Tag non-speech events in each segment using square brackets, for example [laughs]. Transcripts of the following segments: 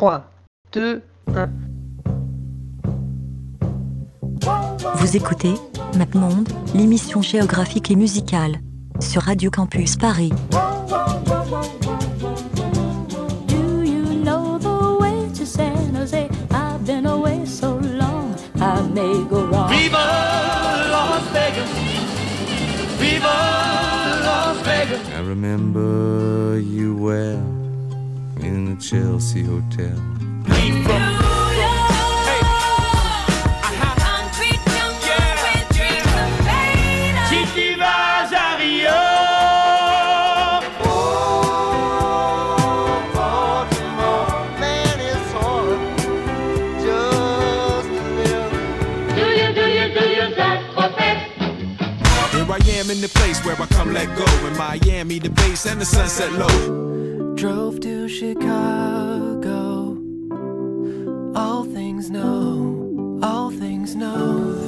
3, 2, 1. Vous écoutez MapMonde, l'émission géographique et musicale, sur Radio Campus Paris. Do you know the way to San Jose? I've been away so long, I may go wrong. Viva Las Vegas! Viva Las Vegas! I remember you well Chelsea Hotel. In the place where I come let go. In Miami, the bass and the sunset low. Drove to Chicago. All things know, all things know.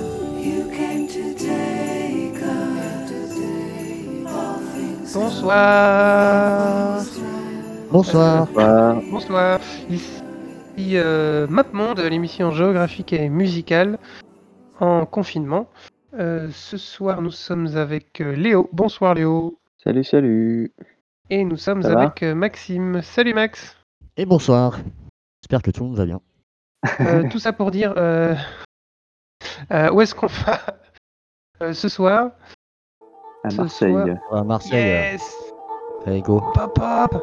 You came to take Bonsoir. Bonsoir. Bonsoir. Ici euh, MapMonde, l'émission géographique et musicale en confinement. Euh, ce soir, nous sommes avec euh, Léo. Bonsoir Léo. Salut, salut. Et nous sommes Ça avec euh, Maxime. Salut Max. Et bonsoir. J'espère que tout le monde va bien. Euh, [laughs] tout ça pour dire euh, euh, où est-ce qu'on va euh, ce soir? À Marseille. soir- À Marseille. Yes Allez, go. Pop pop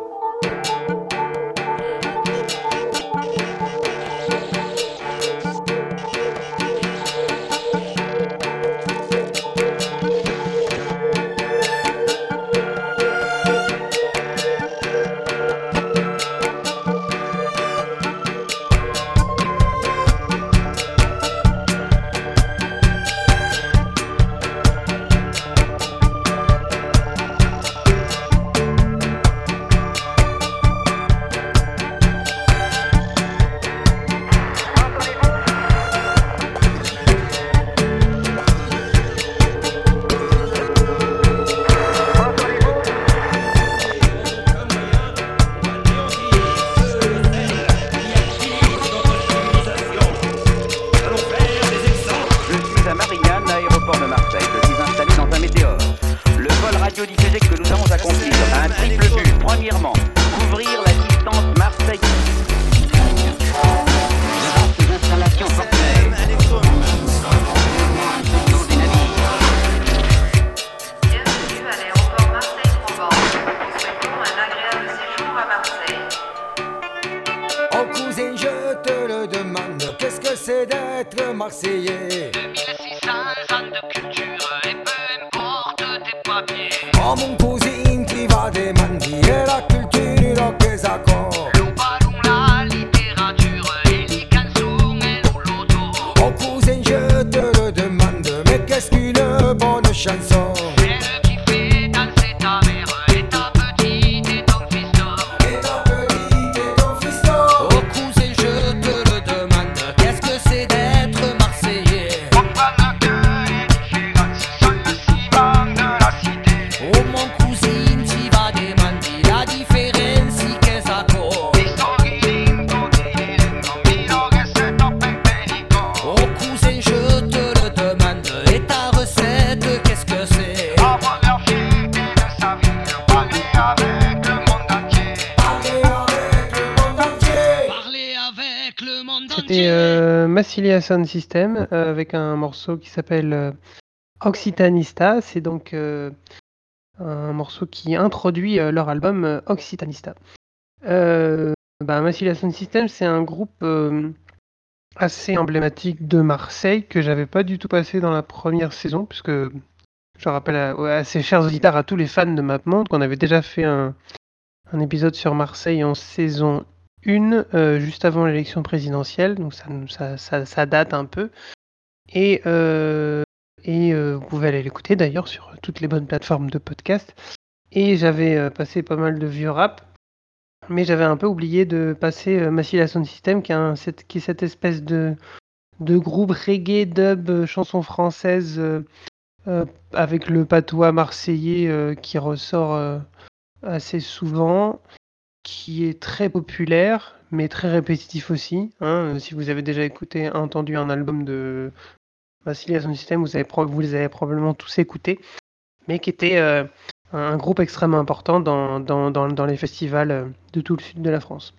avec le monde entier. Parler avec le monde C'était euh, Massilia Sound System euh, avec un morceau qui s'appelle euh, Occitanista. C'est donc euh, un morceau qui introduit euh, leur album euh, Occitanista. Euh, bah, Massilia Sound System, c'est un groupe euh, assez emblématique de Marseille que j'avais pas du tout passé dans la première saison, puisque je rappelle à, à ces chers auditeurs, à tous les fans de MapMonde, qu'on avait déjà fait un, épisode sur Marseille en saison 1, euh, juste avant l'élection présidentielle, donc ça, date un peu. Et, euh, et euh, vous pouvez aller l'écouter d'ailleurs sur toutes les bonnes plateformes de podcast. Et j'avais euh, passé pas mal de vieux rap, mais j'avais un peu oublié de passer Massilia Sound System, qui est, qui est cette espèce de, de groupe reggae, dub, chanson française, euh, avec le patois marseillais euh, qui ressort euh, assez souvent. qui est très populaire, mais très répétitif aussi. hein. Si vous avez déjà écouté, entendu un album de Massilia Sound System, vous, vous les avez probablement tous écoutés, mais qui était un groupe extrêmement important dans, dans, les festivals de tout le sud de la France.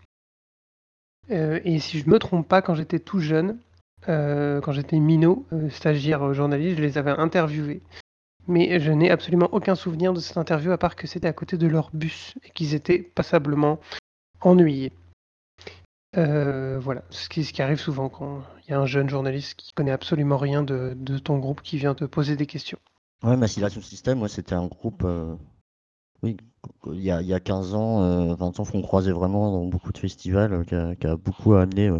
Et si je me trompe pas, quand j'étais tout jeune, euh, quand j'étais minot, euh, stagiaire journaliste, je les avais interviewés. Mais je n'ai absolument aucun souvenir de cette interview à part que c'était à côté de leur bus et qu'ils étaient passablement ennuyés. Euh, voilà, ce qui, arrive souvent quand il y a un jeune journaliste qui connaît absolument rien de, ton groupe qui vient te poser des questions. Ouais, Macillation System, ouais, c'était un groupe, oui, il y a, il y a 15 ans, euh, 20 ans, qu'on croisait vraiment dans beaucoup de festivals, qui, a, qui a beaucoup amené,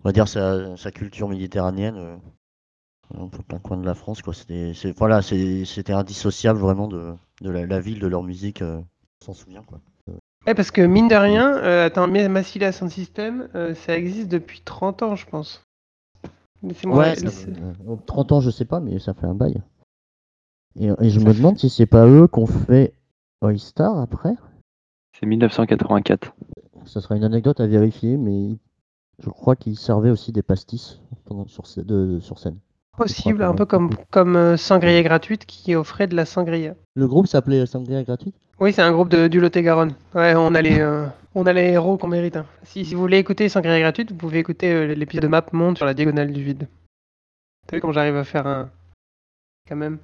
on va dire, sa, sa culture méditerranéenne, euh, un peu plein coin de la France, quoi. C'était, c'est, voilà, c'est- c'était indissociable vraiment de, de la, la ville, de leur musique, euh, on s'en souvient, quoi. Ouais, parce que mine de rien, euh, attends, mais Massilia Sound System, euh, ça existe depuis 30 ans, je pense. Laissez-moi- Ouais, ça laissez- fait, euh, 30 ans, je sais pas, mais ça fait un bail. Et, et je me demande si c'est pas eux qu'on fait All-Star après. C'est 1984. Ça sera une anecdote à vérifier, mais je crois qu'ils servaient aussi des pastis pendant, sur, de- sur scène. Possible, un peu comme, comme euh, Sangria Gratuite qui offrait de la sangria. Le groupe s'appelait Sangria Gratuite? Oui, c'est un groupe de, du Lot-et-Garonne. Ouais, on a les, euh, on a les héros qu'on mérite. hein. Si, si vous voulez écouter Sangria Gratuite, vous pouvez écouter euh, l'épisode de Map Monde sur la diagonale du vide. T'as vu comment j'arrive à faire un. Quand même.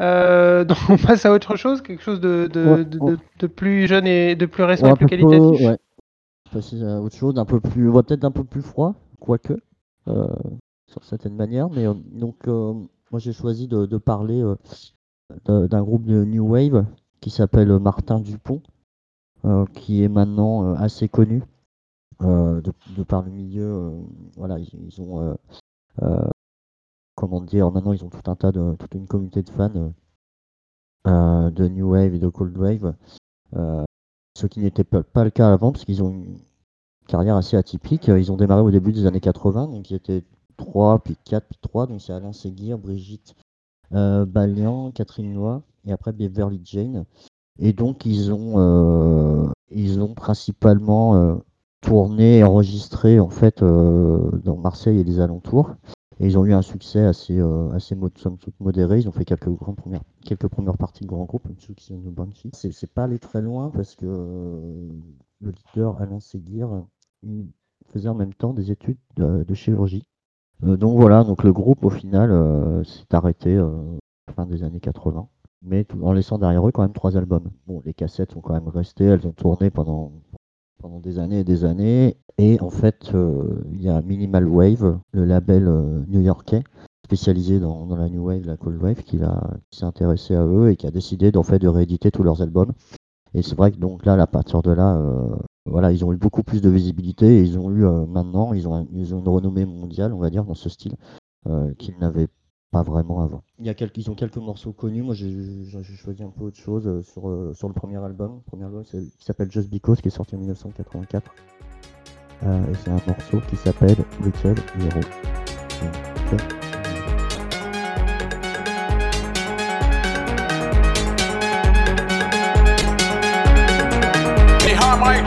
Euh, [laughs] donc on passe à autre chose, quelque chose de, de, Ouais, de, ouais. de- de plus jeune et de plus récent et plus peu qualitatif? ouais. Passer autre chose, d'un peu plus, ouais, peut-être un peu plus froid, quoique, euh, sur certaines manières. Mais euh, donc, euh, moi j'ai choisi de, parler d'un groupe de New Wave qui s'appelle Martin Dupont, qui est maintenant assez connu de, par le milieu. voilà, ils, ont, comment dire, maintenant ils ont tout un tas de, toute une communauté de fans de New Wave et de Cold Wave. Ce qui n'était pas, le cas avant, parce qu'ils ont une carrière assez atypique. Ils ont démarré au début des années 80, donc ils étaient 3, puis 4, puis 3. Donc c'est Alain Séguir, Brigitte euh, Balian, Catherine Loy, et après Beverly Jane. Et donc ils ont, euh, principalement euh, tourné et enregistré en fait dans Marseille et les alentours. Et ils ont eu un succès assez, euh, modéré. Ils ont fait quelques, premières, parties de grands groupes, de Banshee. C'est pas allé très loin parce que euh, le leader Alain Séguir il faisait en même temps des études de, chirurgie. Euh, donc voilà, donc le groupe au final s'est arrêté euh, fin des années 80, mais en laissant derrière eux quand même trois albums. Bon, les cassettes sont quand même restées, elles ont tourné pendant pendant des années et des années. Et en fait, euh, il y a Minimal Wave, le label euh, new-yorkais, spécialisé dans, dans la New Wave, la Cold Wave, qui, qui s'est intéressé à eux et qui a décidé d'en fait de rééditer tous leurs albums. Et c'est vrai que donc là, à partir de là, euh, voilà, ils ont eu beaucoup plus de visibilité et ils ont eu maintenant, ils ont, ils ont une renommée mondiale, on va dire, dans ce style, qu'ils n'avaient pas vraiment avant. Il y a quelques, ils ont quelques morceaux connus. Moi, j'ai choisi un peu autre chose euh, sur, euh, sur le premier album. Le premier album qui s'appelle Just Because, qui est sorti en 1984. Euh, et c'est un morceau qui s'appelle Little Hero. My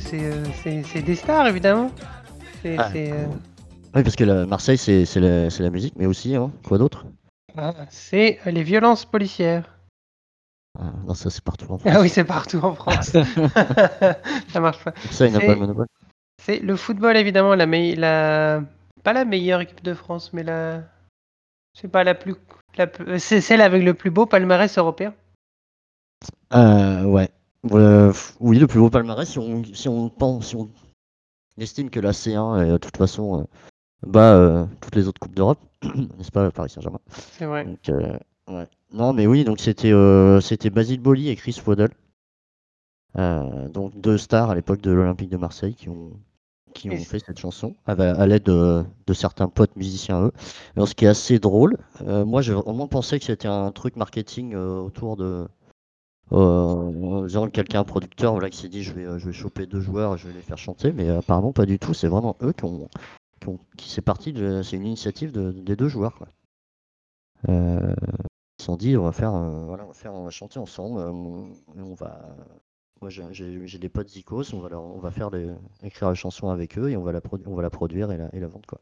c'est euh, c'est- des stars, évidemment. C'est Ah. euh, Oui, parce que la Marseille, c'est la, musique, mais aussi, hein, quoi d'autre? Ah, c'est, euh, les violences policières. Ah, Non, ça c'est partout en France. Ah oui, c'est partout en France. [laughs] ça marche pas. Ça, il n'a C'est- pas le monopole. C'est le football, évidemment, la, pas la meilleure équipe de France, mais la. C'est pas la plus. La... C'est celle avec le plus beau palmarès européen. Euh, ouais. Euh, oui, le plus beau palmarès, si on, si on pense, si on estime que la C1 est de toute façon euh, bat euh, toutes les autres coupes d'Europe, [coughs] n'est-ce pas, Paris Saint-Germain? C'est vrai. Donc, euh, ouais. Non, mais oui, donc c'était euh, c'était Basile Boli et Chris Waddle. Euh, donc deux stars à l'époque de l'Olympique de Marseille qui ont, qui ont fait cette chanson à, l'aide de, de certains potes musiciens eux. Alors, ce qui est assez drôle, euh, moi j'ai vraiment pensé que c'était un truc marketing euh, autour de. Euh, genre quelqu'un, un producteur, voilà, qui s'est dit je vais, euh, je vais choper deux joueurs, je vais les faire chanter, mais apparemment pas du tout. C'est vraiment eux qui ont, qui, ont- c'est parti c'est une initiative de- des deux joueurs. Euh, ils se sont dit on va faire, euh, on va chanter ensemble, euh, on va. Moi j'ai- des potes Zikos, on va on va faire les, écrire la chanson avec eux et on va la, produire et la, vendre.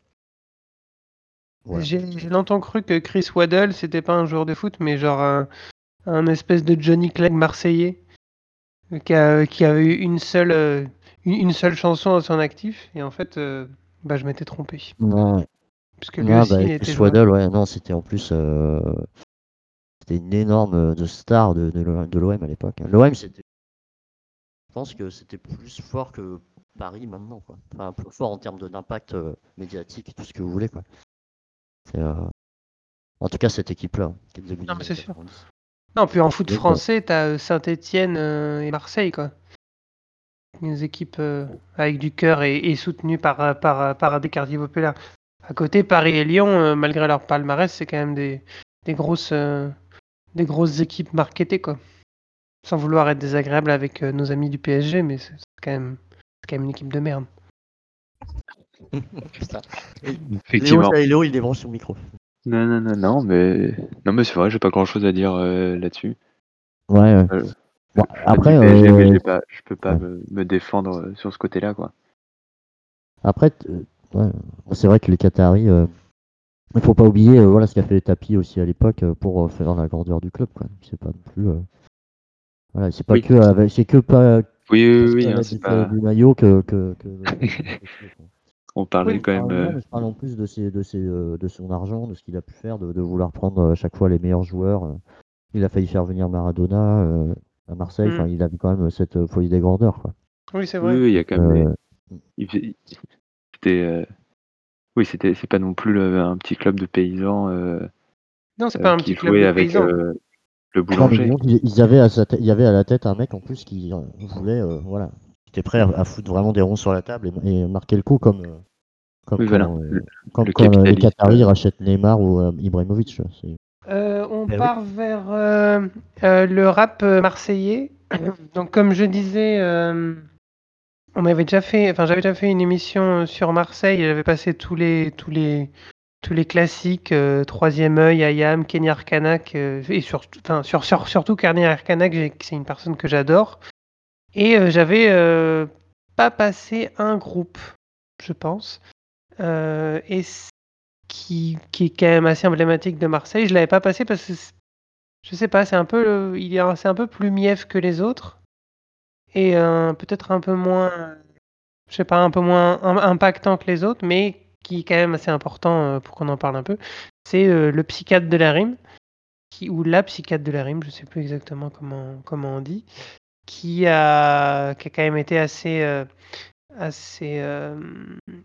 J'ai longtemps cru que Chris Waddle, c'était pas un joueur de foot, mais genre un espèce de Johnny Clegg marseillais euh, qui, a, qui avait eu une seule, euh, une, une seule chanson à son actif. Et en fait, euh, bah, je m'étais trompé. Non, Parce que lui aussi, bah, il était. Waddle, ouais, non, c'était en plus euh, c'était une énorme euh, de star de, de l'O- de l'OM à l'époque. L'OM, c'était, je pense que c'était plus fort que Paris maintenant, quoi. Enfin, plus fort en termes d'impact euh, médiatique et tout ce que vous voulez, quoi. Euh, En tout cas, cette équipe-là, début Non, mais c'est sûr. 90. Non, puis en foot euh, français, t'as Saint-Etienne et Marseille, quoi. Des équipes euh, avec du cœur et, et soutenues par, euh, par, euh, par des quartiers populaires. À côté, Paris et Lyon, euh, malgré leur palmarès, c'est quand même des, des, grosses, euh, des grosses équipes marketées, quoi. Sans vouloir être désagréable avec euh, nos amis du PSG, mais c'est quand, même- c'est quand même une équipe de merde. [laughs] Effectivement. Léo, Léo, il débranche son micro. Non, non, non, non, mais non, mais c'est vrai, j'ai pas grand chose à dire euh, là-dessus. Ouais, ouais. Euh, Bon, je suis après, PSG, mais euh, j'ai pas, je peux pas ouais. me, me défendre sur ce côté-là, quoi. Après, ouais, c'est vrai que les Qataris, il faut pas oublier voilà, ce qu'a fait les tapis aussi à l'époque pour faire la grandeur du club. quoi. C'est pas non plus. Voilà, c'est pas Oui. que avec, c'est que pas. Oui, oui, oui, hein, c'est pas- du maillot que. que, que- [laughs] On parlait Oui, quand même. euh, je parle en plus de, ses, de, ses, euh, de son argent, de ce qu'il a pu faire, de, de vouloir prendre euh, à chaque fois les meilleurs joueurs. euh. Il a failli faire venir Maradona euh, à Marseille. Enfin, Mm. il avait quand même cette folie des grandeurs. Quoi. Oui, c'est vrai. oui, il y a quand même. Euh, des- C'était. euh, Oui, c'était. C'est pas non plus le- un petit club de paysans euh, Non, c'est euh, pas un qui petit club de avec paysans. euh, le boulanger. ils avaient à sa il y avait à la tête un mec en plus qui euh, voulait, euh, voilà, qui était prêt à, à foutre vraiment des ronds sur la table et, et marquer le coup comme, comme Oui, quand, voilà, le- comme le quand, les Qataris euh. rachètent Neymar ou euh, Ibrahimovic. Euh, on Eh oui. part vers euh, euh, le rap marseillais. [coughs] Donc, comme je disais, euh, on avait déjà fait, enfin, j'avais déjà fait une émission sur Marseille. J'avais passé tous les, tous les, tous les classiques, euh, Troisième œil, Ayam, Kenny Arcanac, euh, et sur, enfin, sur, sur- surtout Kenny Arcanac, j'ai- c'est une personne que j'adore. Et euh, j'avais euh, pas passé un groupe, je pense. Euh, et qui, qui est quand même assez emblématique de Marseille. Je l'avais pas passé parce que je sais pas, c'est un peu le- il est c'est un peu plus mief que les autres et peut-être un peu moins, je sais pas, un peu moins im- impactant que les autres, mais qui est quand même assez important pour qu'on en parle un peu. C'est le psychiatre de la rime, ou la psychiatre de la rime, je sais plus exactement comment comment on dit, qui a qui a quand même été assez euh, assez euh,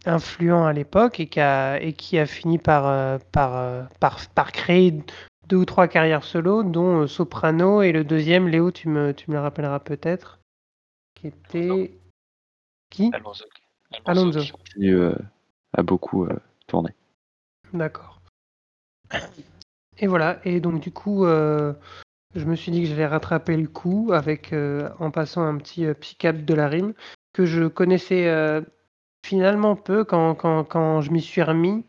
influent à l'époque et qui a, et qui a fini par, euh, par, par, par créer deux ou trois carrières solo, dont Soprano et le deuxième, Léo, tu me, tu me le rappelleras peut-être, qui était... Qui? Alonso. Alonso. qui continue euh, à beaucoup euh, tourner. D'accord. Et voilà, et donc du coup, euh, je me suis dit que j'allais rattraper le coup avec, euh, en passant un petit euh, psychiatre de la rime que je connaissais euh, finalement peu quand, quand, quand je m'y suis remis.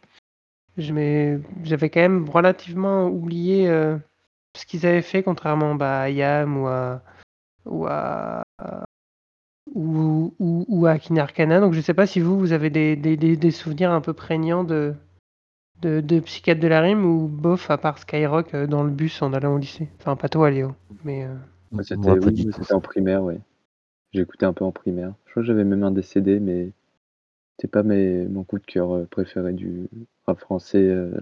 J'avais quand même relativement oublié euh, ce qu'ils avaient fait, contrairement bah, à Yam ou à, ou à, ou, ou, Arcana. Donc je sais pas si vous, vous avez des, des, des souvenirs un peu prégnants de, de, de Psychiatre de la Rime ou bof, à part Skyrock euh, dans le bus en allant au lycée? Enfin, pas toi, Léo. Mais euh, Ouais, C'était oui, en primaire, ouais. J'ai écouté un peu en primaire. Je crois que j'avais même un des CD, mais c'était pas mes, mon coup de cœur euh, préféré du rap français euh,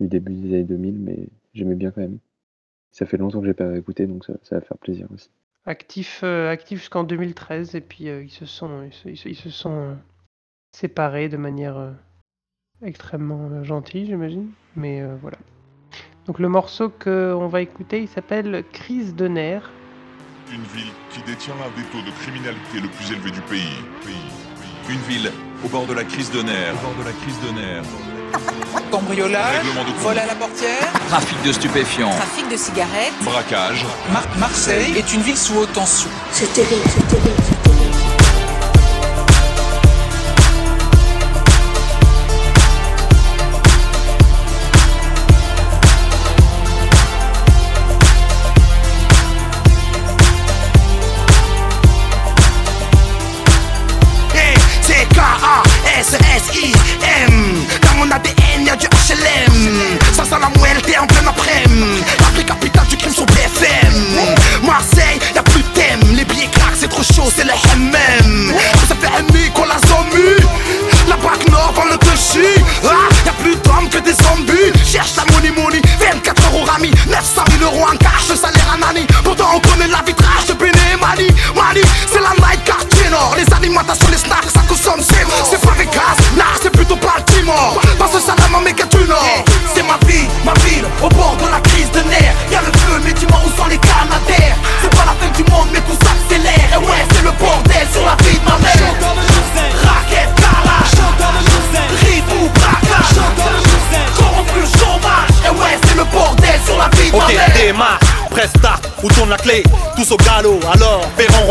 du début des années 2000, mais j'aimais bien quand même. Ça fait longtemps que j'ai pas écouté, donc ça, ça va faire plaisir aussi. actif, euh, actif jusqu'en 2013, et puis euh, ils se sont, ils se, ils se- ils se sont euh, séparés de manière euh, extrêmement euh, gentille, j'imagine. Mais euh, voilà. Donc le morceau qu'on va écouter, il s'appelle Crise de nerfs. Une ville qui détient l'un des taux de criminalité le plus élevé du pays. Une ville au bord de la crise de nerfs. Au bord de la crise de nerfs. Cambriolage, vol à la portière, Trafic de stupéfiants. trafic de cigarettes. Braquage. Mar- Marseille est une ville sous haute tension. C'est terrible, c'est terrible,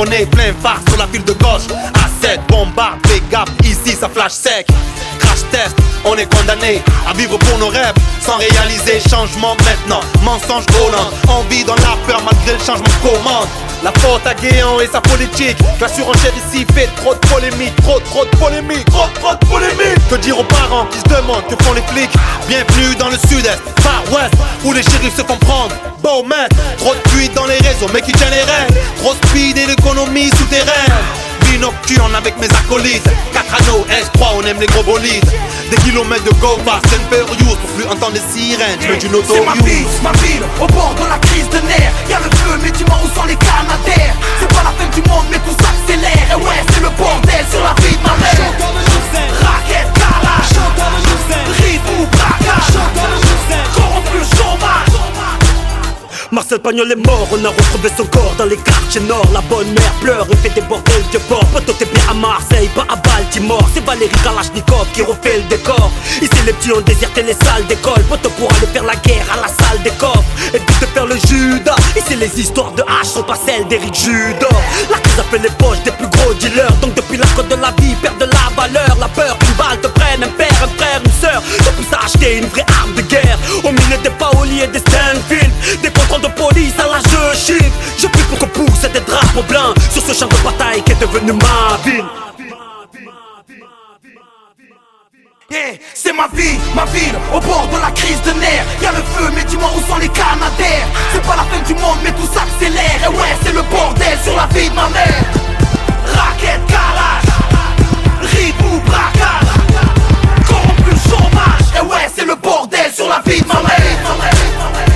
René, plein phare sur la file de gauche. A7, bombarde, gaffe, ici ça flash sec. Crash test, on est condamné à vivre pour nos rêves. Sans réaliser changement maintenant, mensonge Hollande On vit dans la peur malgré le changement de la faute à Guéant et sa politique. La surenchère ici fait trop de polémique Trop trop de polémique Trop trop de polémique Que dire aux parents qui se demandent que font les flics? Bienvenue dans le sud-est, far west Où les shérifs se font prendre Beau maître, trop de fuites dans les réseaux mais qui tiennent les rênes Trop speed et l'économie souterraine. Vie nocturne avec mes acolytes. 4 anneaux, S3, on aime les gros bolides. Des kilomètres de go fast and furious Pour plus entendre les sirènes, je veux du noto C'est ma vie, ma ville, au bord de la crise de nerfs. Y'a le feu, mais dis-moi où sont les canadaires? C'est pas la fin du monde, mais tout s'accélère. Et ouais, c'est le bordel sur la vie de ma mère. Raquette, calage Rive ou braquage Corrompu, chômage Marcel Pagnol est mort, on a retrouvé son corps dans les quartiers nord. La bonne mère pleure et fait des bordels de port Poto t'es bien à Marseille, pas à Baltimore. C'est Valérie Kalachnikov qui refait le décor. Ici les petits ont déserté les salles d'école. Poto pour aller faire la guerre à la salle des coffres. Et puis de faire le judas. Ici les histoires de H sont pas celles d'Eric Judor La crise a fait les poches des plus gros dealers. Donc depuis la côte de la vie perd de la valeur. La peur qu'une balle te prenne un père, un frère, une sœur. Te pousse à acheter une vraie arme de guerre. Au milieu des Paoli et des Stanfield Des contrôles de police à l'âge de chiffre Je prie pour qu'on pousse des drapeaux blancs Sur ce champ de bataille qui est devenu ma ville. Yeah, c'est ma vie, ma ville, au bord de la crise de nerfs. Y'a le feu, mais dis-moi où sont les canadaires. C'est pas la fin du monde, mais tout s'accélère. Et ouais, c'est le bordel sur la vie de ma mère. Raquette, calage Rive ou braquage Corrompu, chômage. Et ouais, c'est le bordel sur la vie de ma mère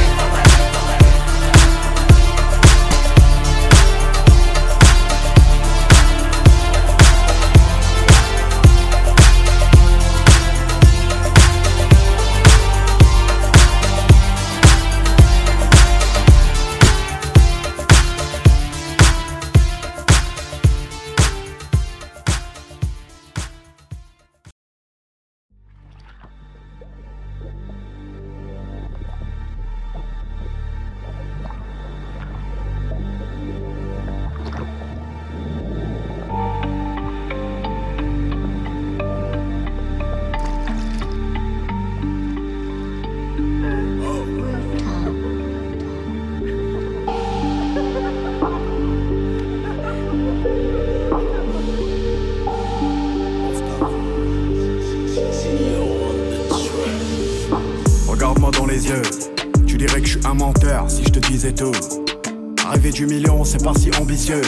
du million, c'est pas si ambitieux.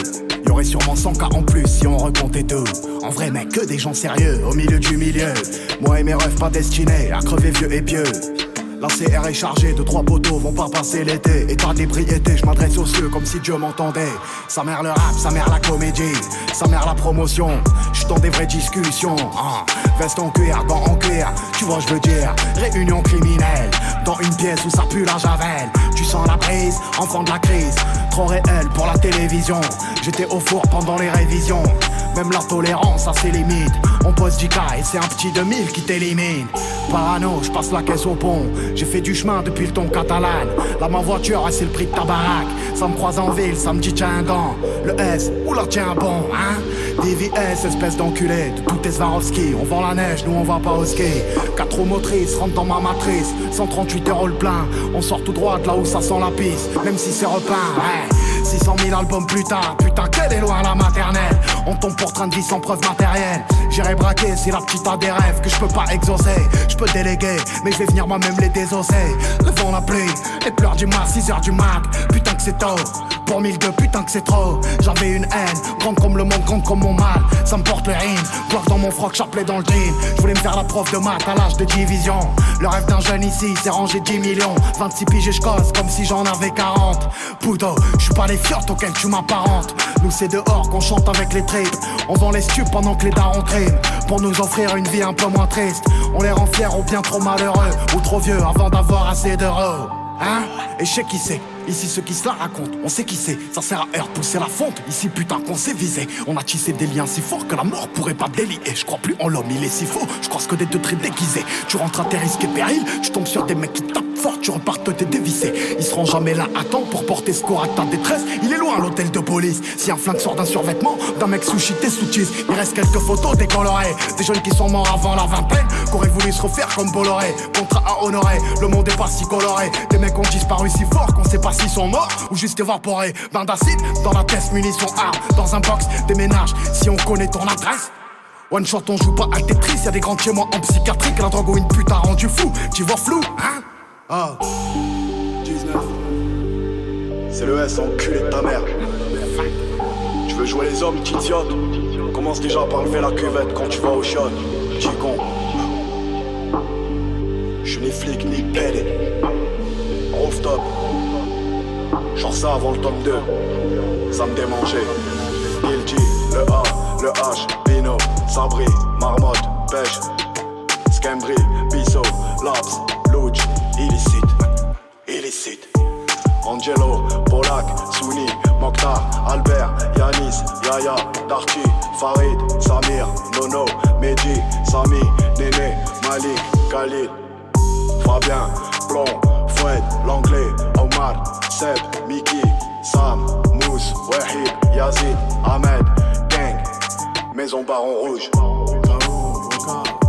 Y aurait sûrement 100 cas en plus si on recomptait tout. En vrai, mec, que des gens sérieux au milieu du milieu. Moi et mes rêves pas destinés à crever vieux et pieux. La CR est chargée, de trois poteaux vont pas passer l'été. État d'ébriété, je m'adresse aux cieux comme si Dieu m'entendait. Sa mère le rap, sa mère la comédie, sa mère la promotion. Je dans des vraies discussions. Ah, veste en cuir, banc en cuir, tu vois, je veux dire. Réunion criminelle, dans une pièce où ça pue la javel. Tu sens la brise, enfant de la crise. Trop réel pour la télévision. J'étais au four pendant les révisions. Même la tolérance a ses limites. On pose 10 cas et c'est un petit 2000 qui t'élimine. Parano, je passe la caisse au pont. J'ai fait du chemin depuis le ton catalan. Là, ma voiture, c'est le prix de ta baraque. Ça me croise en ville, ça me dit tiens un. Le S, oula, tiens bon, hein. DVS, espèce d'enculé. De tout tes. On vend la neige, nous on va pas au ski. 4 roues motrices, rentre dans ma matrice. 138 euros le plein. On sort tout droit de là où ça sent la pisse. Même si c'est repeint, ouais. 600 000 albums plus tard, putain, que des loin la maternelle? On tombe pour train de vie sans preuve matérielle. J'irai braquer si la petite a des rêves que je peux pas exaucer. Je peux déléguer, mais je vais venir moi-même les désosser. Le vent, la pluie, les pleurs du mat, 6 heures du mat. Putain c'est tôt. Pour 1002, putain que c'est trop. J'avais une haine, grande comme le monde, grande comme mon mal. Ça me porte le rime, dans mon froc chapelet dans le jean. Je voulais me faire la prof de maths à l'âge de division. Le rêve d'un jeune ici, c'est ranger 10 millions. 26 piges et je comme si j'en avais 40. Poudo, je suis pas les fiottes auxquelles tu m'apparentes. Nous c'est dehors qu'on chante avec les tripes. On vend les stupes pendant que les darons triment. Pour nous offrir une vie un peu moins triste. On les rend fiers ou bien trop malheureux. Ou trop vieux avant d'avoir assez d'euros. Hein? Et je sais qui c'est Ici ceux qui se la racontent, on sait qui c'est. Ça sert à heure pousser la fonte. Ici putain qu'on s'est visé. On a tissé des liens si forts que la mort pourrait pas délier. Je crois plus en l'homme, il est si faux. Je crois que des deux traits déguisés. Tu rentres à tes risques et périls. Tu tombes sur des mecs qui tapent Tu repars t'es dévissé Ils seront jamais là à temps pour porter secours à ta détresse Il est loin l'hôtel de police Si un flingue sort d'un survêtement D'un mec sushi t'es sous Il reste quelques photos décolorées Des jeunes qui sont morts avant la vingtaine Qu'auraient voulu se refaire comme Bolloré? Contrat à honorer Le monde est pas si coloré Des mecs ont disparu si fort qu'on sait pas s'ils sont morts ou juste évaporés. Bain d'acide dans la tête, munitions, armes. Dans un box, déménage si on connaît ton adresse. One shot, on joue pas à Tetris. Y'a des grands chez moi en psychiatrique. La drogue ou une pute a rendu fou. Tu vois flou, hein? Ah. 19. C'est le S, enculé de ta mère. Tu veux jouer les hommes, t'idiote Commence déjà par lever la cuvette quand tu vas au shot. Petit con. J'suis ni flic ni pédé. Rooftop. Genre ça avant le tome 2. Ça me démangeait. Guilty, le A, le H, Pino, Sabri, Marmotte, Pêche, Scambri, Bisso, Laps, Louch, illicite, illicite. Angelo, Polak, Souni, Mokhtar, Albert, Yanis, Yaya, Darty, Farid, Samir, Nono, Mehdi, Sami, Néné, Malik, Khalid, Fabien, Plomb, Foued, L'Anglais, Omar, Seb, Miki, Sam, Mousse, Wahid, Yazid, Ahmed, Gang, Maison Baron Rouge,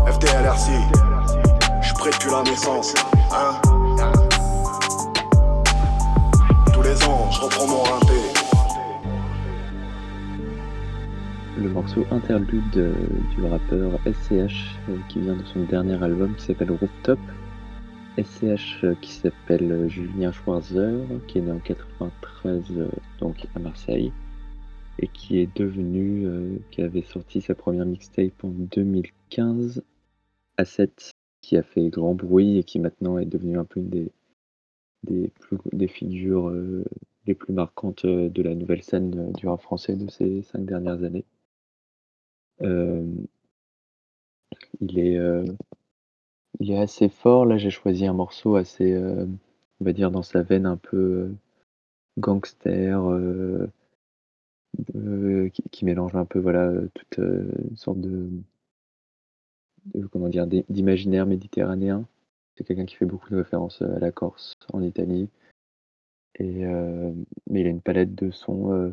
FDLRC, la hein Tous les ans, je reprends mon. Le morceau interlude euh, du rappeur SCH euh, qui vient de son dernier album qui s'appelle Rooftop. SCH euh, qui s'appelle Julien Schwarzer, qui est né en 93 euh, donc à Marseille et qui est devenu, qui avait sorti sa première mixtape en 2015 à 7, qui a fait grand bruit et qui maintenant est devenu un peu une des, des, plus, des figures euh, les plus marquantes euh, de la nouvelle scène euh, du rap français de ces cinq dernières années. Euh, il est, euh, il est assez fort. Là, j'ai choisi un morceau assez, euh, on va dire, dans sa veine un peu euh, gangster, euh, euh, qui, qui mélange un peu, voilà, euh, toute euh, une sorte de, de- comment dire, d'i- d'imaginaire méditerranéen. C'est quelqu'un qui fait beaucoup de références euh, à la Corse, en Italie. Et, euh, mais il a une palette de sons euh,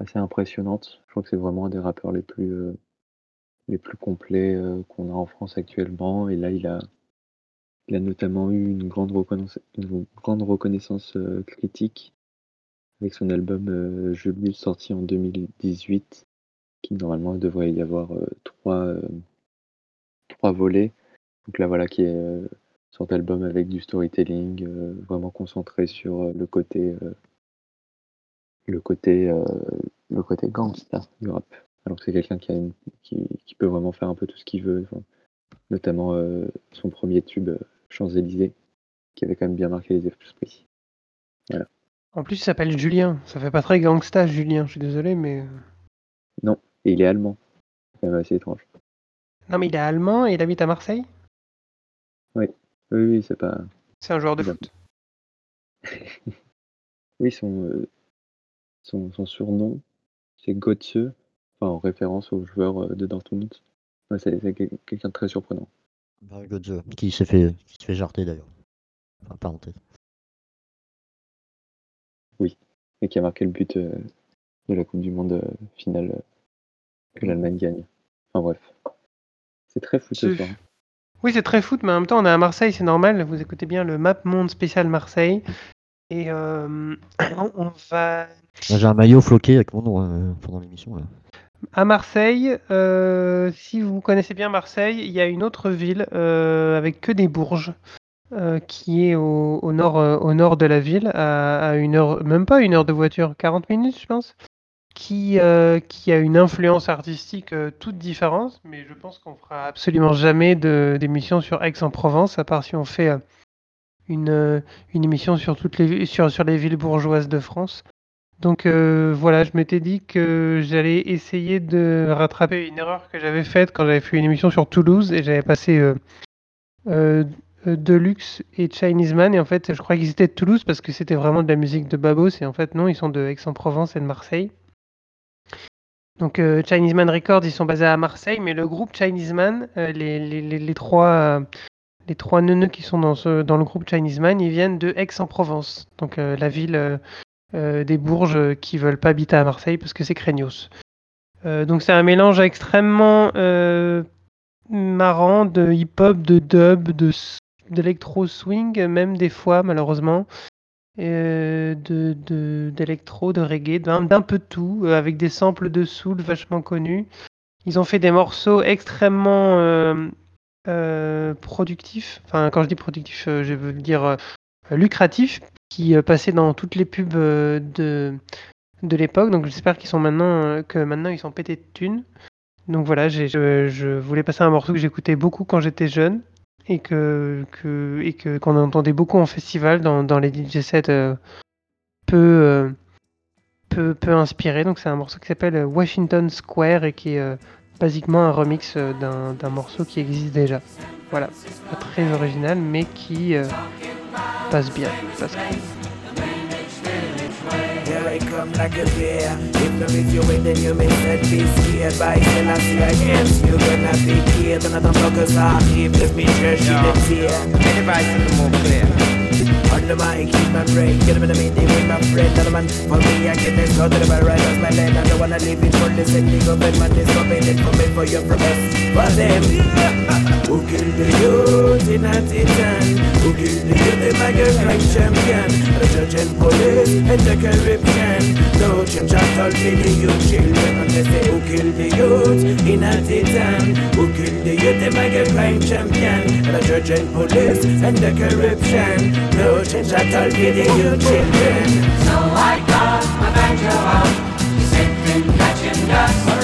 assez impressionnante. Je crois que c'est vraiment un des rappeurs les plus, euh, les plus complets euh, qu'on a en France actuellement. Et là, il a, il a notamment eu une grande reconnaissance, une grande reconnaissance euh, critique avec son album euh, Bulle sorti en 2018, qui normalement devrait y avoir euh, trois, trois volets. Donc là, voilà, qui est euh, d'album avec du storytelling, euh, vraiment concentré sur euh, le côté, euh, le côté, le côté gangsta du rap. Alors que c'est quelqu'un qui, peut vraiment faire un peu tout ce qu'il veut, enfin, notamment son premier tube Champs-Élysées, qui avait quand même bien marqué les esprits. Voilà. En plus, il s'appelle Julien. Ça fait pas très gangsta, Julien. Je suis désolé, mais. Non, et il est allemand. C'est quand même assez étrange. Non, mais il est allemand et il habite à Marseille. Oui, oui, oui, c'est pas. C'est un joueur de foot. [laughs] Oui, son, euh, son, son surnom, c'est Götze, enfin, en référence au joueur euh, de Dortmund. Ouais, c'est c'est quel- quelqu'un de très surprenant. Barry Götze, qui s'est fait, qui s'est fait jarter d'ailleurs. Enfin, parenthèse. Oui, et qui a marqué le but euh, de la Coupe du Monde euh, finale euh, que l'Allemagne gagne. Enfin bref, c'est très fou ce soir. Oui, c'est très foot, mais en même temps, on est à Marseille, c'est normal. Vous écoutez bien le Map Monde spécial Marseille. Et euh, [coughs] on va Là, J'ai un maillot floqué avec mon nom hein, pendant l'émission. là. à Marseille. euh, si vous connaissez bien Marseille, il y a une autre ville euh, avec que des bourges. euh, qui est au, au nord, euh, au nord de la ville, à, à une heure, même pas une heure de voiture, 40 minutes, je pense. Qui, euh, qui a une influence artistique euh, toute différente, mais je pense qu'on fera absolument jamais d'émission sur Aix-en-Provence, à part si on fait euh, une, émission sur, toutes les, sur, sur les villes bourgeoises de France. Donc voilà, je m'étais dit que j'allais essayer de rattraper une erreur que j'avais faite quand j'avais fait une émission sur Toulouse et j'avais passé Deluxe et Chinese Man et en fait je crois qu'ils étaient de Toulouse parce que c'était vraiment de la musique de Babos et en fait non, ils sont de Aix-en-Provence et de Marseille. Donc euh, Chinese Man Records, ils sont basés à Marseille, mais le groupe Chinese Man, euh, les, les, les, trois, euh, les trois neuneux qui sont dans, ce, dans le groupe Chinese Man, ils viennent de Aix-en-Provence, donc euh, la ville des Bourges qui veulent pas habiter à Marseille parce que c'est craignos. Donc c'est un mélange extrêmement marrant de hip-hop, de dub, d'électro swing, même des fois malheureusement, euh, de d'électro, de, reggae, d'un peu tout, euh, avec des samples de soul vachement connus. Ils ont fait des morceaux extrêmement euh, productifs. Enfin, quand je dis productifs, je veux dire lucratifs, qui passaient dans toutes les pubs de de l'époque. Donc j'espère qu'ils sont maintenant que maintenant ils sont pétés de thunes. Donc voilà, je voulais passer un morceau que j'écoutais beaucoup quand j'étais jeune et que, que et que qu'on entendait beaucoup en festival dans, dans les DJ sets euh, peu, euh, peu peu inspirés. Donc c'est un morceau qui s'appelle Washington Square et qui est euh, basiquement un remix d'un d'un morceau qui existe déjà. Voilà, pas très original mais qui. Passe bien. Here I come like a bear. If no is you with then you may set be scared by Selassie against you gonna be killed. And I don't focus on if let me church in the tear. Any vice in the more clear. On the mic, keep my brain, get him in the meeting with my friend. Another man, for me, I get this go to the right as my land. I don't wanna leave it for this and the government is coming in for me for your promise. For them, who killed the youth in a titan? Who killed the youth, the mega crime champion? The judge and police and the corruption. No change at all for the youth children. And they say, who killed the youth in a titan? Who killed the youth, the mega crime champion? The judge and police and the corruption. No change at all for the youth children. So I got my banjo out, sipping, catching dust.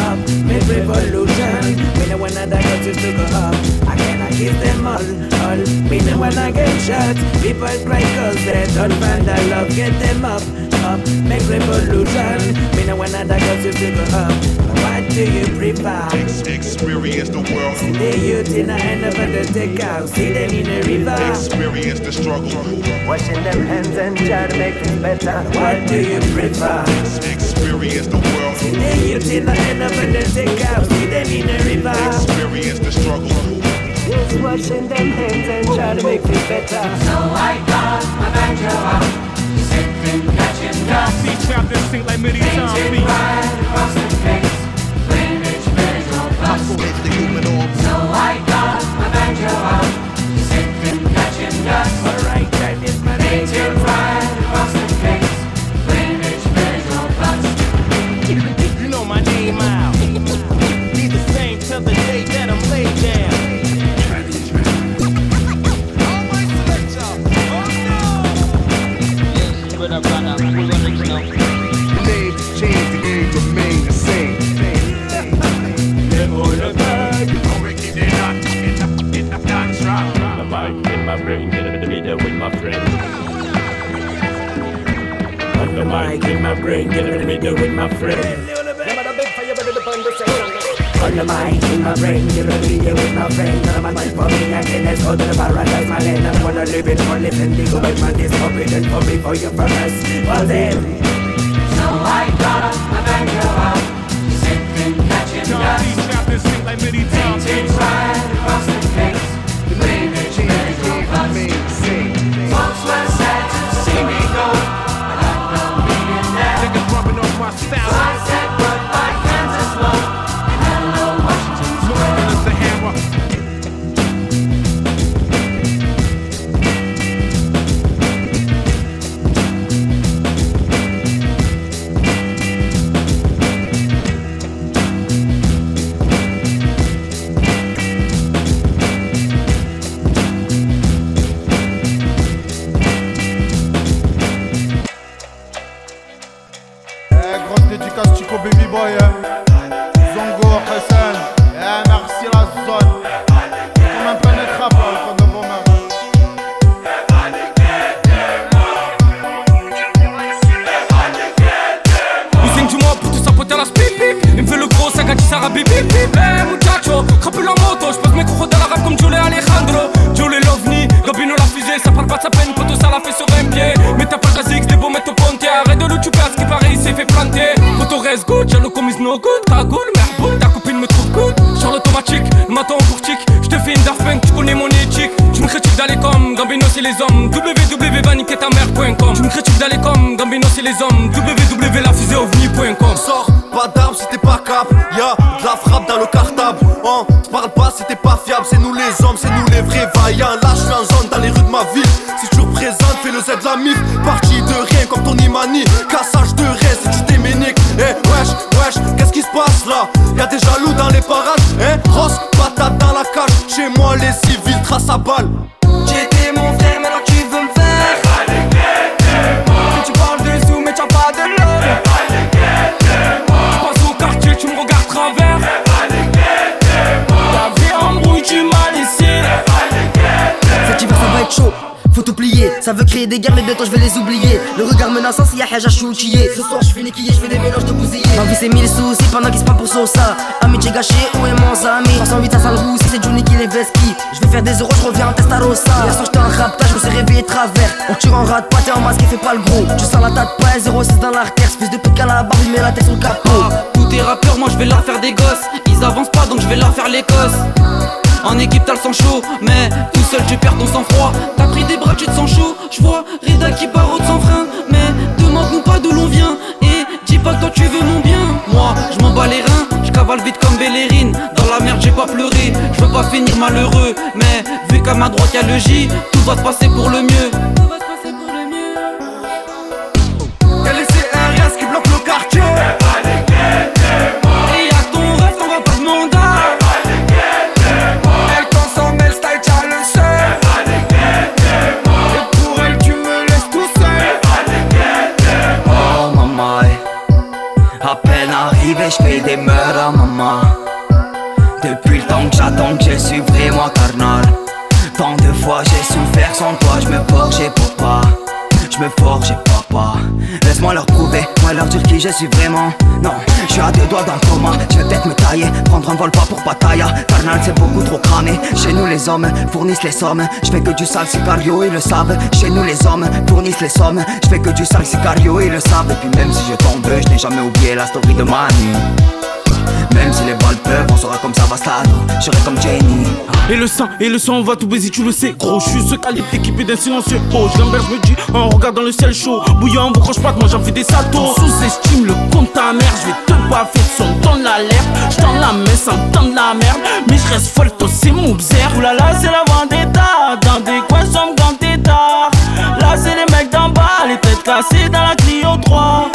up, make revolution. Me no one that got to go up I cannot kiss them all, all. No one I get shot. People cry cause they don't find that love. Get them up, up, make revolution Me no one that got to go up What do you prefer? Experience the world. See the youth in the end of the take out See them in the river Experience the struggle. Washing them hands and try to make it better. What do you prefer? Experience the world. See the youth in the end of the take out. See them in the river. Experience the struggle. Just washing them hands and try to make it better. So I got my banjo out, sipping, not be trapped in sync like many times. Be. I squeeze the human all. So I got my banjo out. Mic in my brain, get in the meter with my friend. On the mic in my brain, give a video with my friend. And I'm for me again, let's go to the paradise, my land. I wanna live it for living, the government is forbidden for me for your purpose. For them, So I got my banjo out, sipping, catching dust. See chapters sing like many times. Native ride across the face, Village Road bus. Folks were sad fils de pute qu'à la barbe il met la tête sur le capot Tous tes rappeurs, moi je vais leur faire des gosses. Ils avancent pas donc je vais leur faire l'Écosse. En équipe t'as le sang chaud, mais tout seul tu perds ton sang-froid. T'as pris des bras, tu te sens chaud. Je vois Rida qui barre sans frein, mais demande-nous pas d'où l'on vient. Et dis pas que toi tu veux mon bien. Moi je m'en bats les reins, je cavale vite comme Belérine. Dans la merde j'ai pas pleuré, je veux pas finir malheureux. Mais vu qu'à ma droite y'a le J, tout va se passer pour le mieux. Fais des à maman. Depuis le temps que j'attends que je suis vraiment carnal. Tant de fois j'ai souffert sans toi, je me forgeais papa. Je me forgeais papa. Laisse-moi leur prouver, leur dire qui je suis vraiment? Non, je suis à deux doigts dans le coma. Je vais peut-être me tailler, prendre un vol pas pour Pattaya. Carnal, c'est beaucoup trop cramé. Chez nous, les hommes fournissent les sommes. Je fais que du sale sicario, ils le savent. Chez nous, les hommes fournissent les sommes. Je fais que du sale sicario, ils le savent. Et puis même si je tombe, je n'ai jamais oublié la story de Manu. Même si les balles peuvent, on sera comme ça, Vastado. Je serai comme Jenny. Et le sang, et le sang, on va tout baiser, tu le sais, gros. Je suis ce calibre équipé d'un silencieux. Oh, je me dis, en regardant le ciel chaud. Bouillant, vous croche pas, moi j'en fais des saltos. Sous-estime le compte ta mère, je vais te baffer de son ton l'alerte. Je la main sans tendre la merde. Mais je reste folle, toi c'est mon bzère. Oulala, c'est la vendetta. Dans des coins sombres quand t'es tard. Là, c'est les mecs d'en bas, les têtes cassées dans la Clio 3.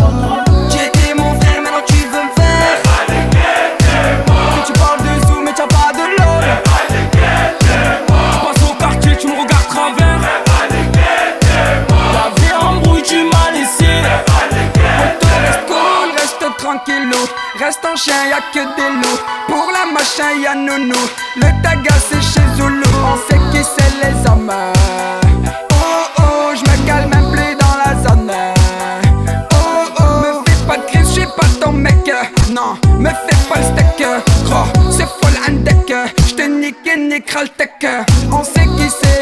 Reste en chien, y'a que des loups. Pour la machin, y'a nounou. Le taga c'est chez Zulu. On sait qui c'est les hommes. Oh oh, j'me calme plus dans la zone. Oh oh, me fais pas de crise, j'suis pas ton mec. Non, me fais pas le steak. Gros, c'est full un deck. J'te nique et niquera le tech. On sait qui c'est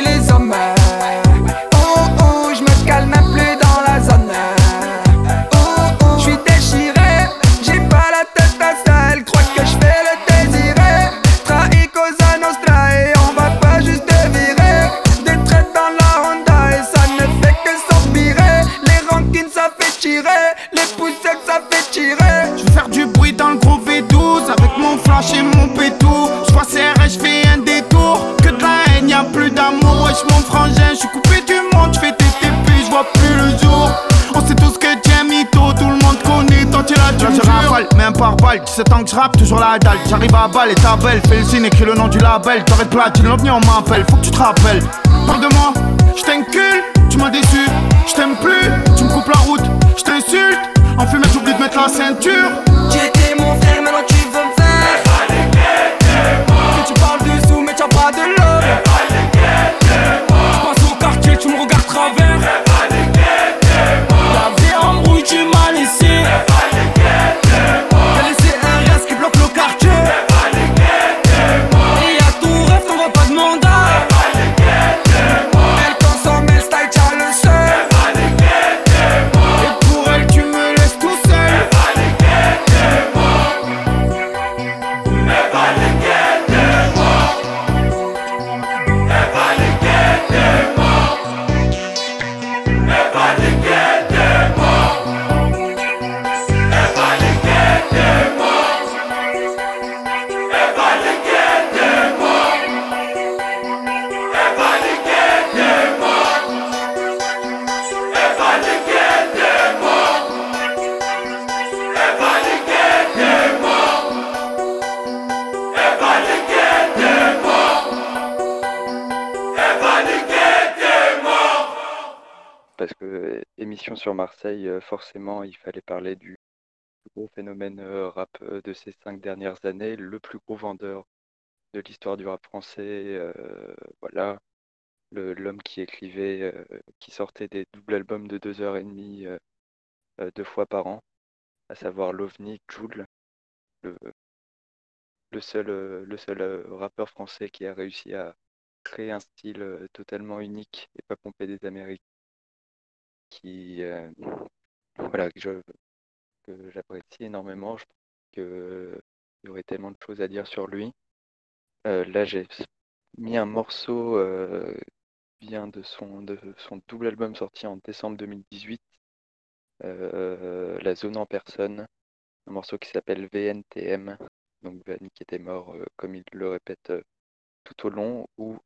17 ans que je rappe, toujours la dalle. J'arrive à balle et ta belle. Fais le signe, écris le nom du label. T'aurais de platine, l'ovni, on m'appelle. Faut que tu te rappelles. Parle de moi, je t'encule, tu m'as déçu. Je t'aime plus, tu me coupes la route, je t'insulte. En fumette, j'oublie de mettre la ceinture. Marseille, euh, forcément, il fallait parler du gros phénomène euh, rap euh, de ces cinq dernières années, le plus gros vendeur de l'histoire du rap français. voilà, l'homme qui écrivait, qui sortait des doubles albums de deux heures et demie deux fois par an, à savoir l'OVNI, Jul, le, seul, le seul rappeur français qui a réussi à créer un style totalement unique et pas pompé des Amériques qui euh, voilà que j'apprécie énormément. Je pense que il y aurait tellement de choses à dire sur lui. Euh, là, j'ai mis un morceau euh, vient de son double album sorti en décembre 2018, euh, La Zone en personne, un morceau qui s'appelle VNTM, donc Van qui était mort, comme il le répète tout au long, où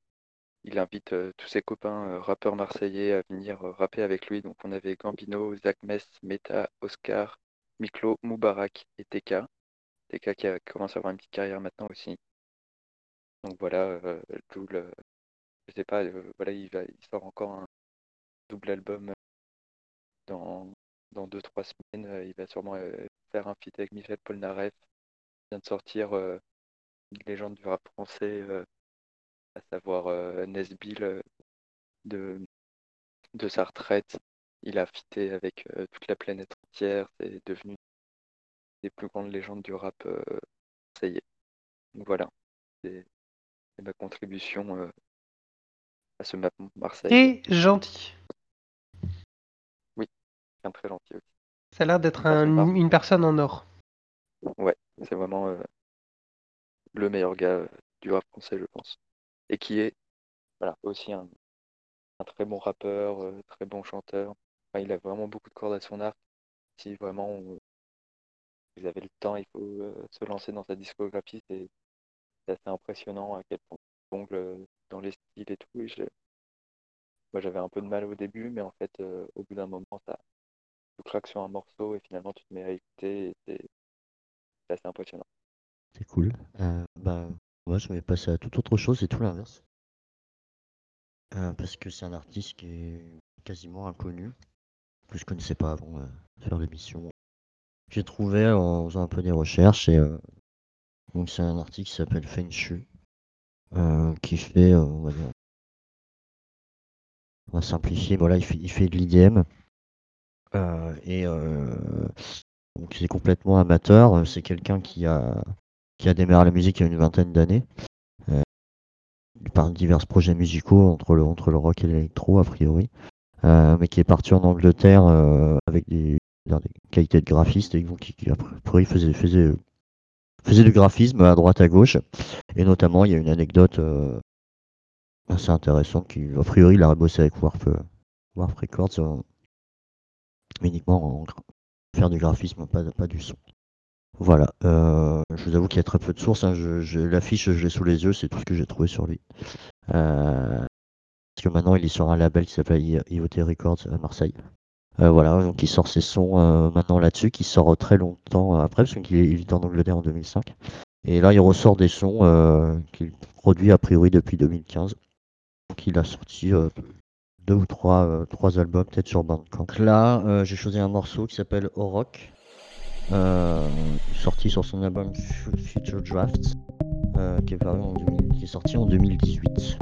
il invite euh, tous ses copains euh, rappeurs marseillais à venir euh, rapper avec lui. Donc on avait Gambino, Zach Mess, Meta, Oscar, Miklo, Moubarak et TK. TK qui a à avoir une petite carrière maintenant aussi. Donc voilà, euh, je sais pas, voilà, il sort encore un double album dans dans deux trois semaines. il va sûrement faire un feat avec Michel Polnareff. Il vient de sortir une légende du rap français, à savoir euh, Nesbill euh, de de sa retraite. Il a fité avec euh, toute la planète entière. C'est devenu une des plus grandes légendes du rap marseillais. Donc voilà, c'est ma contribution à ce map Marseille. Et gentil. Oui, un très gentil aussi. Ça a l'air d'être un- une personne en or. Ouais, c'est vraiment euh, le meilleur gars du rap français, je pense. Et qui est voilà, aussi un, un très bon rappeur, euh, très bon chanteur. Il a vraiment beaucoup de cordes à son arc. Si vraiment on- vous avez le temps, il faut euh, se lancer dans sa discographie. C'est assez impressionnant à quel point il jongle euh, dans les styles et tout. Et Moi, j'avais un peu de mal au début, mais en fait, euh, au bout d'un moment, ça, tu craques sur un morceau et finalement, tu te mets à écouter c'est assez impressionnant. C'est cool. Euh, bah, moi, je vais passer à toute autre chose et tout l'inverse. Euh, parce que c'est un artiste qui est quasiment inconnu, que je connaissais pas avant euh, de faire l'émission. J'ai trouvé en faisant un peu des recherches et euh, donc c'est un artiste qui s'appelle Feng Shu, euh, qui fait, on va dire, on va simplifier, voilà, il fait, il fait de l'IDM. Et donc c'est complètement amateur. C'est quelqu'un qui a qui a démarré la musique il y a une vingtaine d'années. Euh, par divers projets musicaux entre le entre le rock et l'électro a priori. Euh, mais qui est parti en Angleterre euh, avec des, des qualités de graphiste et qui, qui a priori faisait faisait faisait du graphisme à droite à gauche. Et notamment il y a une anecdote euh, assez intéressante qui a priori il a bossé avec Warp, euh, Warp Records euh, uniquement en faire du graphisme, pas, pas du son. Voilà, euh, je vous avoue qu'il y a très peu de sources. hein, L'affiche, je l'ai sous les yeux, c'est tout ce que j'ai trouvé sur lui. Euh, parce que maintenant, il est sur un label qui s'appelle IoT Records à Marseille. Euh, voilà, donc il sort ses sons maintenant là-dessus, qui sort très longtemps après, parce qu'il est, en Angleterre en 2005. Et là, il ressort des sons qu'il produit a priori depuis 2015. Donc il a sorti deux ou trois, albums, peut-être sur Bandcamp. Donc là, j'ai choisi un morceau qui s'appelle euh, sorti sur son album Fu- Future Drafts, euh, qui, est paru en 2000 qui est sorti en 2018.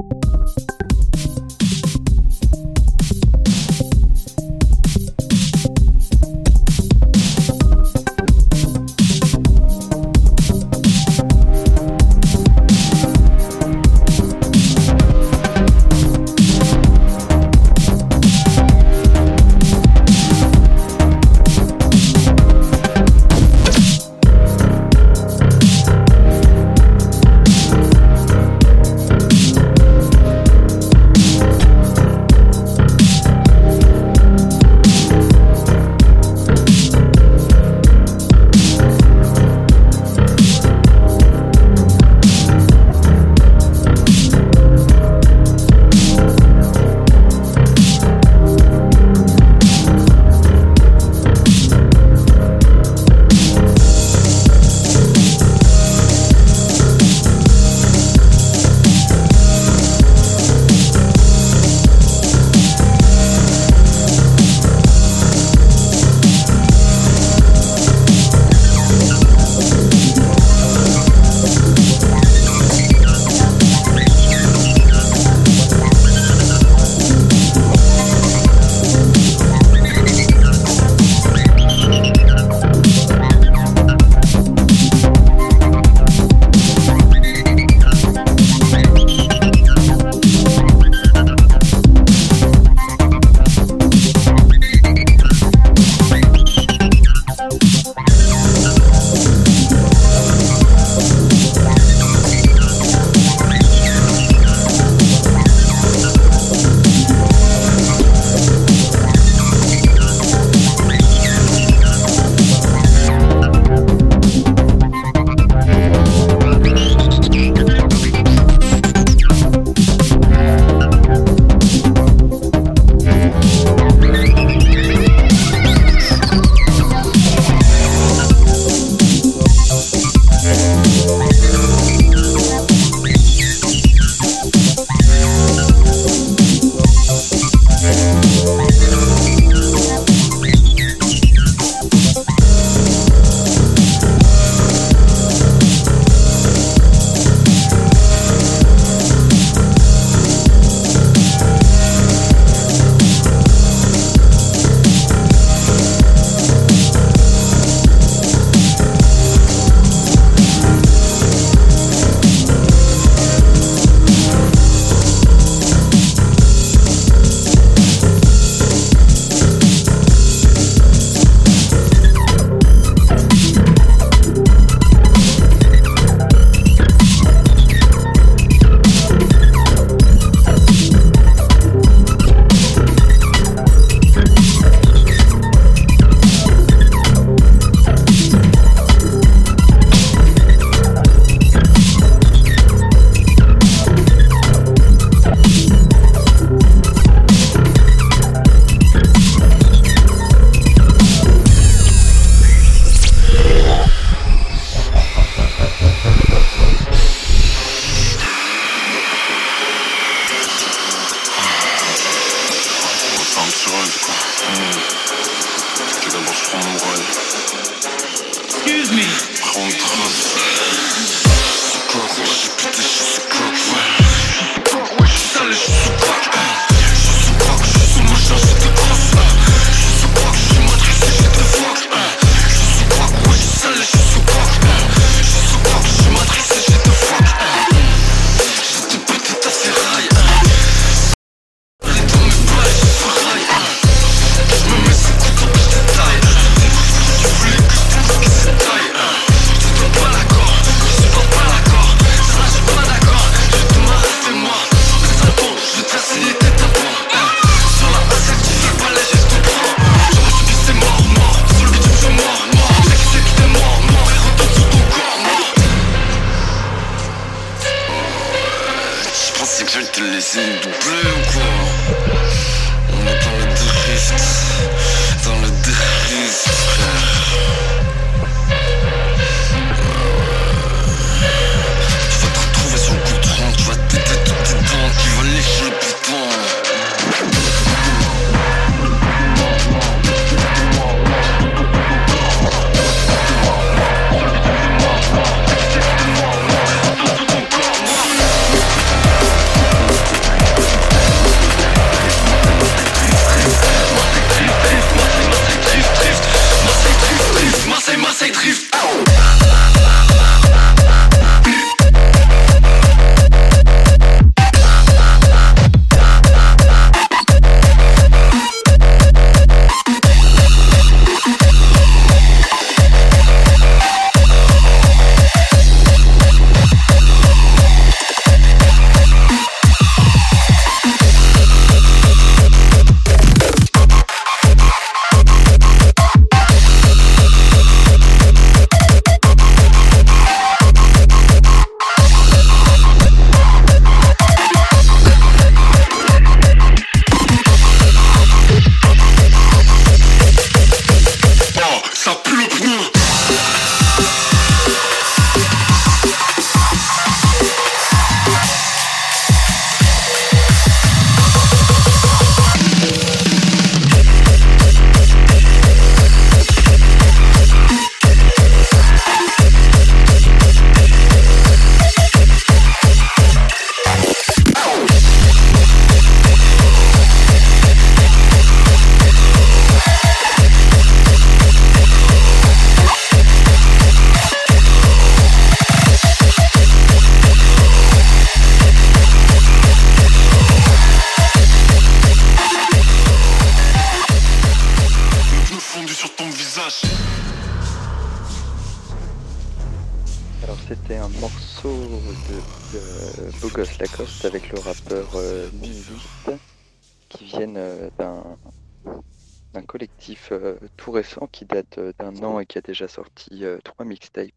Tout récent qui date euh, d'un an et qui a déjà sorti euh, trois mixtapes.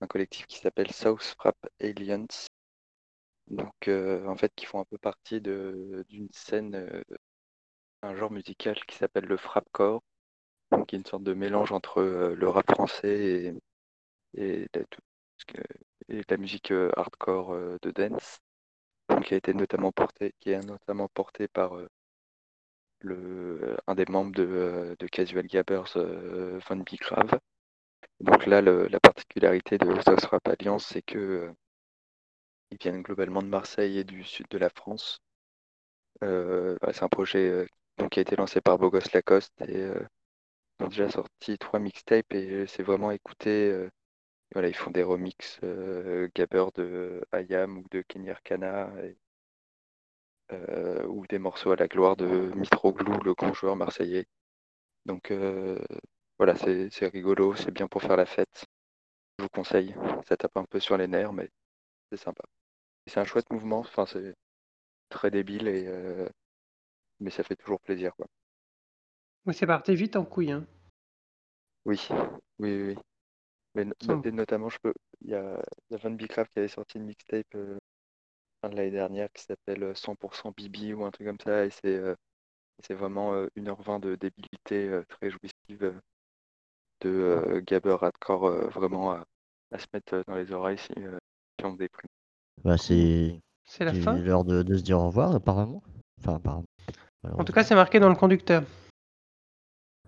Un collectif qui s'appelle South Frap Aliens. Donc euh, en fait qui font un peu partie de d'une scène, euh, un genre musical qui s'appelle le frapcore, donc qui est une sorte de mélange entre le rap français et, et la, tout ce que- et la musique hardcore de dance, donc, qui a été notamment porté, qui est notamment porté par un des membres de, Casual Gabbers, euh, Von Bigrave. Donc là, la particularité de South Rap Alliance, c'est que euh, viennent globalement de Marseille et du sud de la France. Euh, bah, c'est un projet donc, qui a été lancé par Bogos Lacoste et ils ont déjà sorti trois mixtapes et c'est vraiment écouté. voilà, ils font des remixes Gabber de Ayam ou de et, euh, ou des morceaux à la gloire de Mitroglou, le grand joueur marseillais. Donc euh, voilà, c'est rigolo, c'est bien pour faire la fête. Je vous conseille. Ça tape un peu sur les nerfs, mais c'est sympa. C'est un chouette mouvement, enfin c'est très débile et euh, mais ça fait toujours plaisir quoi. Oui, c'est parti vite en couille. Hein. Oui, oui, oui. Mais, no- notamment, je peux. Il y a, il y a Van Beecraft qui avait sorti une mixtape fin de l'année dernière qui s'appelle euh, 100% Bibi ou un truc comme ça, et c'est euh, c'est vraiment euh, 1h20 de débilité euh, très jouissive euh, de euh, gabber hardcore euh, vraiment à, à se mettre euh, dans les oreilles si, euh, si on se déprime. Bah, c'est l'heure de, de se dire au revoir, apparemment. Enfin, apparemment. En tout cas, c'est marqué dans le conducteur.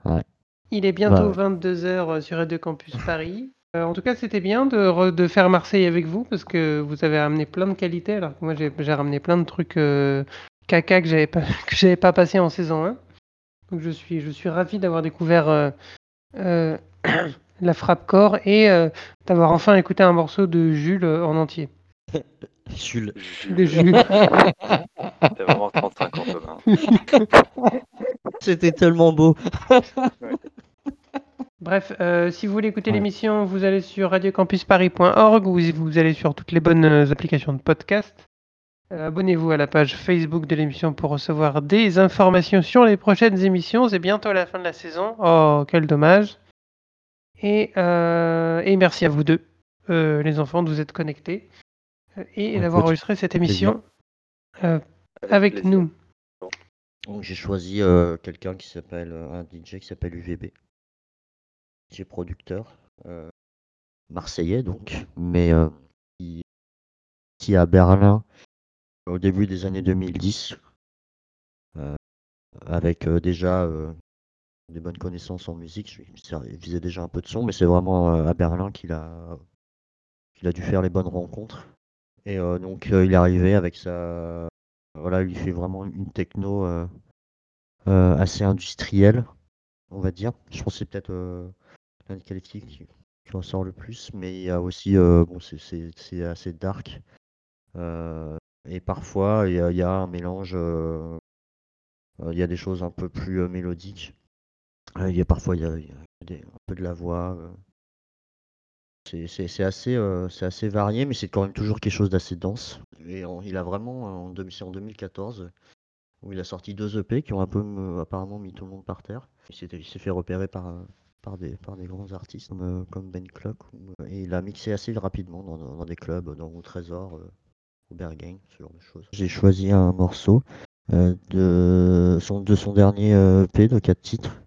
Ouais. Il est bientôt Ouais. 22h sur Radio Campus Paris. Euh, en tout cas, c'était bien de, re- de faire Marseille avec vous parce que vous avez ramené plein de qualités alors que moi j'ai ramené plein de trucs euh, caca que j'avais pas [laughs] que j'avais pas passé en saison 1. Donc je suis je suis ravi d'avoir découvert euh, euh, [clears throat] la frappe corps et euh, d'avoir enfin écouté un morceau de Jules en entier. [laughs] Jules. De Jules. [laughs] T'as vraiment 35 ans. C'était tellement beau. Bref, euh, si vous voulez écouter l'émission, vous allez sur radiocampusparis.org ou vous allez sur toutes les bonnes euh, applications de podcast. Euh, Abonnez-vous à la page Facebook de l'émission pour recevoir des informations sur les prochaines émissions. C'est bientôt la fin de la saison. Oh, quel dommage. Et, euh, et merci à vous deux, euh, les enfants, de vous être connectés et Ouais, d'avoir enregistré cette émission euh, avec nous. Donc j'ai choisi euh, quelqu'un qui s'appelle un DJ qui s'appelle UVB. DJ producteur euh, marseillais donc, mais euh, qui, qui à Berlin au début des années 2010, euh, avec déjà des bonnes connaissances en musique. Il faisait déjà un peu de son, mais c'est vraiment à Berlin qu'il a qu'il a dû faire les bonnes rencontres. Et donc il est arrivé avec sa voilà, il fait vraiment une techno assez industrielle, on va dire. Je pense que c'est peut-être qui, en sort le plus, mais il y a aussi, euh, bon, c'est- assez dark. Euh, et parfois, il y y a un mélange, euh, il y a des choses un peu plus mélodiques. Il y a parfois, il y a, un peu de la voix. C'est assez, assez varié, mais c'est quand même toujours quelque chose d'assez dense. Et en- il a vraiment, c'est en 2014, où il a sorti deux EP qui ont un peu apparemment mis tout le monde par terre. Il s'est fait repérer par, par, des, par des grands artistes comme, euh, comme Ben Clock. euh, et il a mixé assez rapidement dans, dans- des clubs, dans au Trésor, euh, au Berghain, ce genre de choses. J'ai choisi un morceau euh, de, son, de son dernier euh, EP de 4 titres.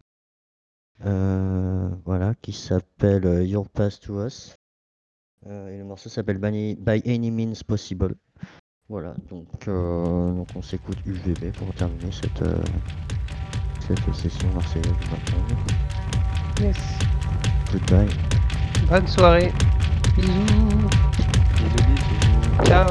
Euh, voilà, qui s'appelle euh, Your Pass to Us. Euh, et le morceau s'appelle By, Any Means Possible. Voilà, donc, euh, donc on s'écoute UVB pour terminer cette, euh, cette session marseillaise. Yes. Goodbye. Bonne soirée. Bisous. Ciao.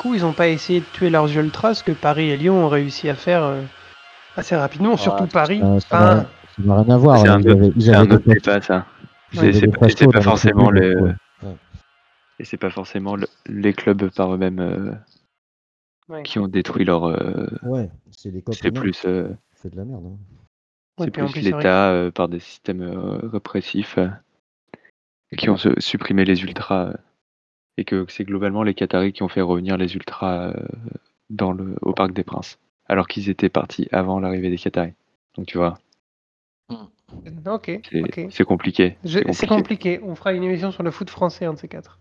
Coup, ils n'ont pas essayé de tuer leurs ultras, ce que Paris et Lyon ont réussi à faire euh, assez rapidement, surtout Paris. Euh, ça n'a rien à voir. C'est hein, un autre- ils c'est un autre postes- débat, ça. C'est pas, forcément le, et c'est pas forcément le- les clubs par eux-mêmes euh, Ouais. qui ont détruit leur. euh, Ouais, c'est les c'est copains. plus, euh, C'est de la merde. hein. C'est plus l'État euh, par des systèmes euh, répressifs euh, qui ont supprimé les ultras euh, et que c'est globalement les Qataris qui ont fait revenir les ultras euh, dans le au Parc des Princes alors qu'ils étaient partis avant l'arrivée des Qataris. Donc tu vois, Ok, c'est ok. c'est compliqué. C'est compliqué. On fera une émission sur le foot français, un de ces quatre.